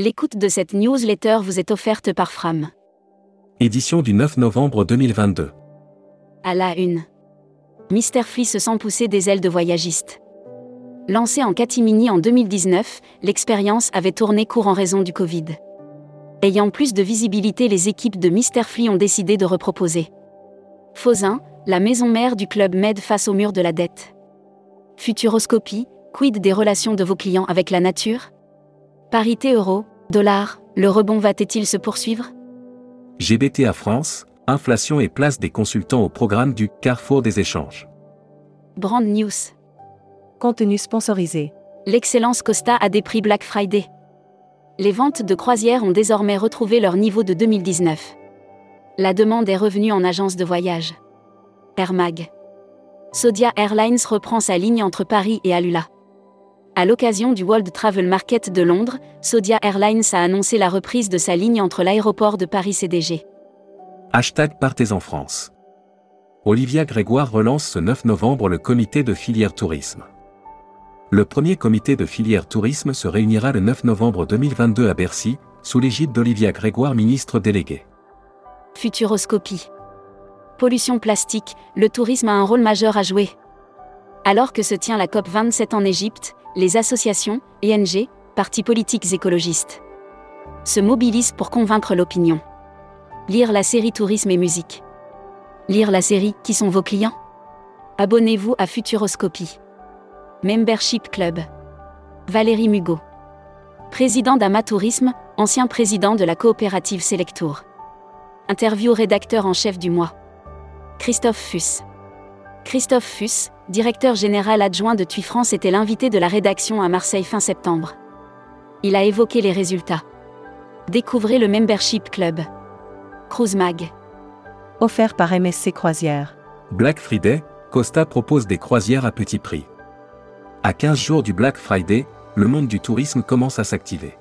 L'écoute de cette newsletter vous est offerte par Fram. Édition du 9 novembre 2022. À la une. Mister Flea se sent pousser des ailes de voyagiste. Lancé en catimini en 2019, l'expérience avait tourné court en raison du Covid. Ayant plus de visibilité, les équipes de Mister Flea ont décidé de reproposer. Fausin, la maison mère du club Med face au mur de la dette. Futuroscopie, quid des relations de vos clients avec la nature? Parité euro, dollar, le rebond va-t-il se poursuivre? GBTA France, inflation et place des consultants au programme du Carrefour des échanges. Brand News. Contenu sponsorisé. L'excellence Costa a des prix Black Friday. Les ventes de croisières ont désormais retrouvé leur niveau de 2019. La demande est revenue en agence de voyage. Air Mag. Saudia Airlines reprend sa ligne entre Paris et Alula. À l'occasion du World Travel Market de Londres, Saudia Airlines a annoncé la reprise de sa ligne entre l'aéroport de Paris CDG. Hashtag Partez en France. Olivia Grégoire relance ce 9 novembre le comité de filière tourisme. Le premier comité de filière tourisme se réunira le 9 novembre 2022 à Bercy, sous l'égide d'Olivia Grégoire, ministre déléguée. Futuroscopie. Pollution plastique, le tourisme a un rôle majeur à jouer. Alors que se tient la COP27 en Égypte, les associations, ENG, partis politiques écologistes, se mobilisent pour convaincre l'opinion. Lire la série Tourisme et musique. Lire la série Qui sont vos clients? Abonnez-vous à Futuroscopie. Membership Club. Valérie Mugot. Président d'Amatourisme, ancien président de la coopérative Selectour. Interview rédacteur en chef du mois. Christophe Fuss. Christophe Fuss, directeur général adjoint de TUI France, était l'invité de la rédaction à Marseille fin septembre. Il a évoqué les résultats. Découvrez le Membership Club. Cruise Mag. Offert par MSC Croisière. Black Friday, Costa propose des croisières à petit prix. À 15 jours du Black Friday, le monde du tourisme commence à s'activer.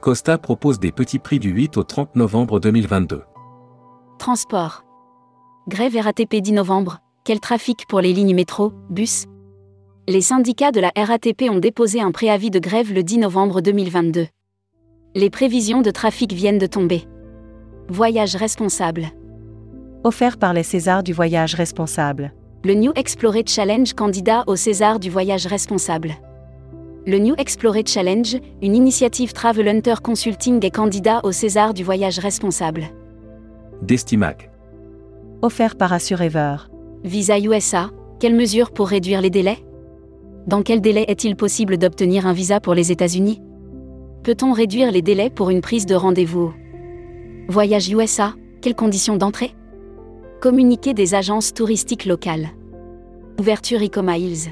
Costa propose des petits prix du 8 au 30 novembre 2022. Transport. Grève RATP 10 novembre. Quel trafic pour les lignes métro, bus? Les syndicats de la RATP ont déposé un préavis de grève le 10 novembre 2022. Les prévisions de trafic viennent de tomber. Voyage responsable. Offert par les Césars du voyage responsable. Le New Explorer Challenge candidat au César du voyage responsable. Le New Explorer Challenge, une initiative Travel Hunter Consulting est candidat au César du voyage responsable. Destimac. Offert par Assurever. Visa USA, quelles mesures pour réduire les délais? Dans quel délai est-il possible d'obtenir un visa pour les États-Unis? Peut-on réduire les délais pour une prise de rendez-vous? Voyage USA, quelles conditions d'entrée? Communiquer des agences touristiques locales. Ouverture Ecomiles.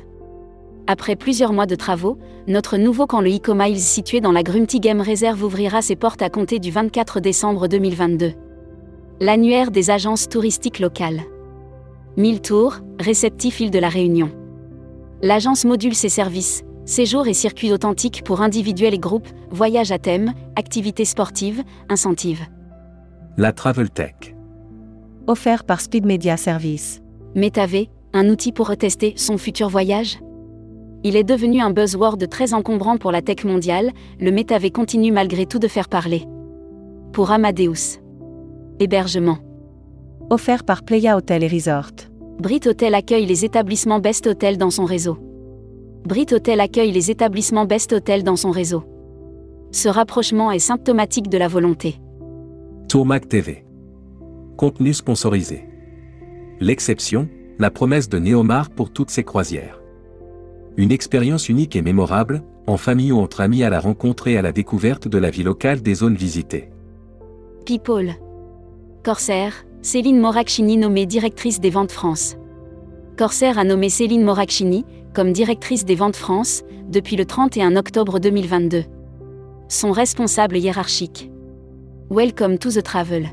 Après plusieurs mois de travaux, notre nouveau camp le Ecomiles situé dans la Grumty Game Reserve ouvrira ses portes à compter du 24 décembre 2022. L'annuaire des agences touristiques locales. 1000 tours, réceptif île de la Réunion. L'agence module ses services, séjours et circuits authentiques pour individuels et groupes, voyages à thème, activités sportives, incentives. La Travel Tech. Offert par Speed Media Service. MetaV, un outil pour retester son futur voyage Il est devenu un buzzword très encombrant pour la tech mondiale, le MetaV continue malgré tout de faire parler. Pour Amadeus. Hébergement. Offert par Playa Hotel et Resort. Brit Hotel accueille les établissements Best Hotel dans son réseau. Brit Hotel accueille les établissements Best Hotel dans son réseau. Ce rapprochement est symptomatique de la volonté. Tourmac TV. Contenu sponsorisé. L'exception, la promesse de Néomar pour toutes ses croisières. Une expérience unique et mémorable, en famille ou entre amis à la rencontre et à la découverte de la vie locale des zones visitées. People. Corsair, Céline Moracchini nommée directrice des ventes France. Corsair a nommé Céline Moracchini comme directrice des ventes France depuis le 31 octobre 2022. Son responsable hiérarchique. Welcome to the travel.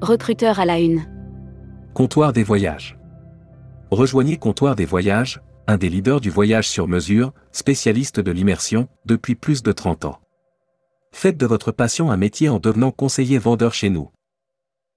Recruteur à la une. Comptoir des voyages. Rejoignez Comptoir des voyages, un des leaders du voyage sur mesure, spécialiste de l'immersion, depuis plus de 30 ans. Faites de votre passion un métier en devenant conseiller vendeur chez nous.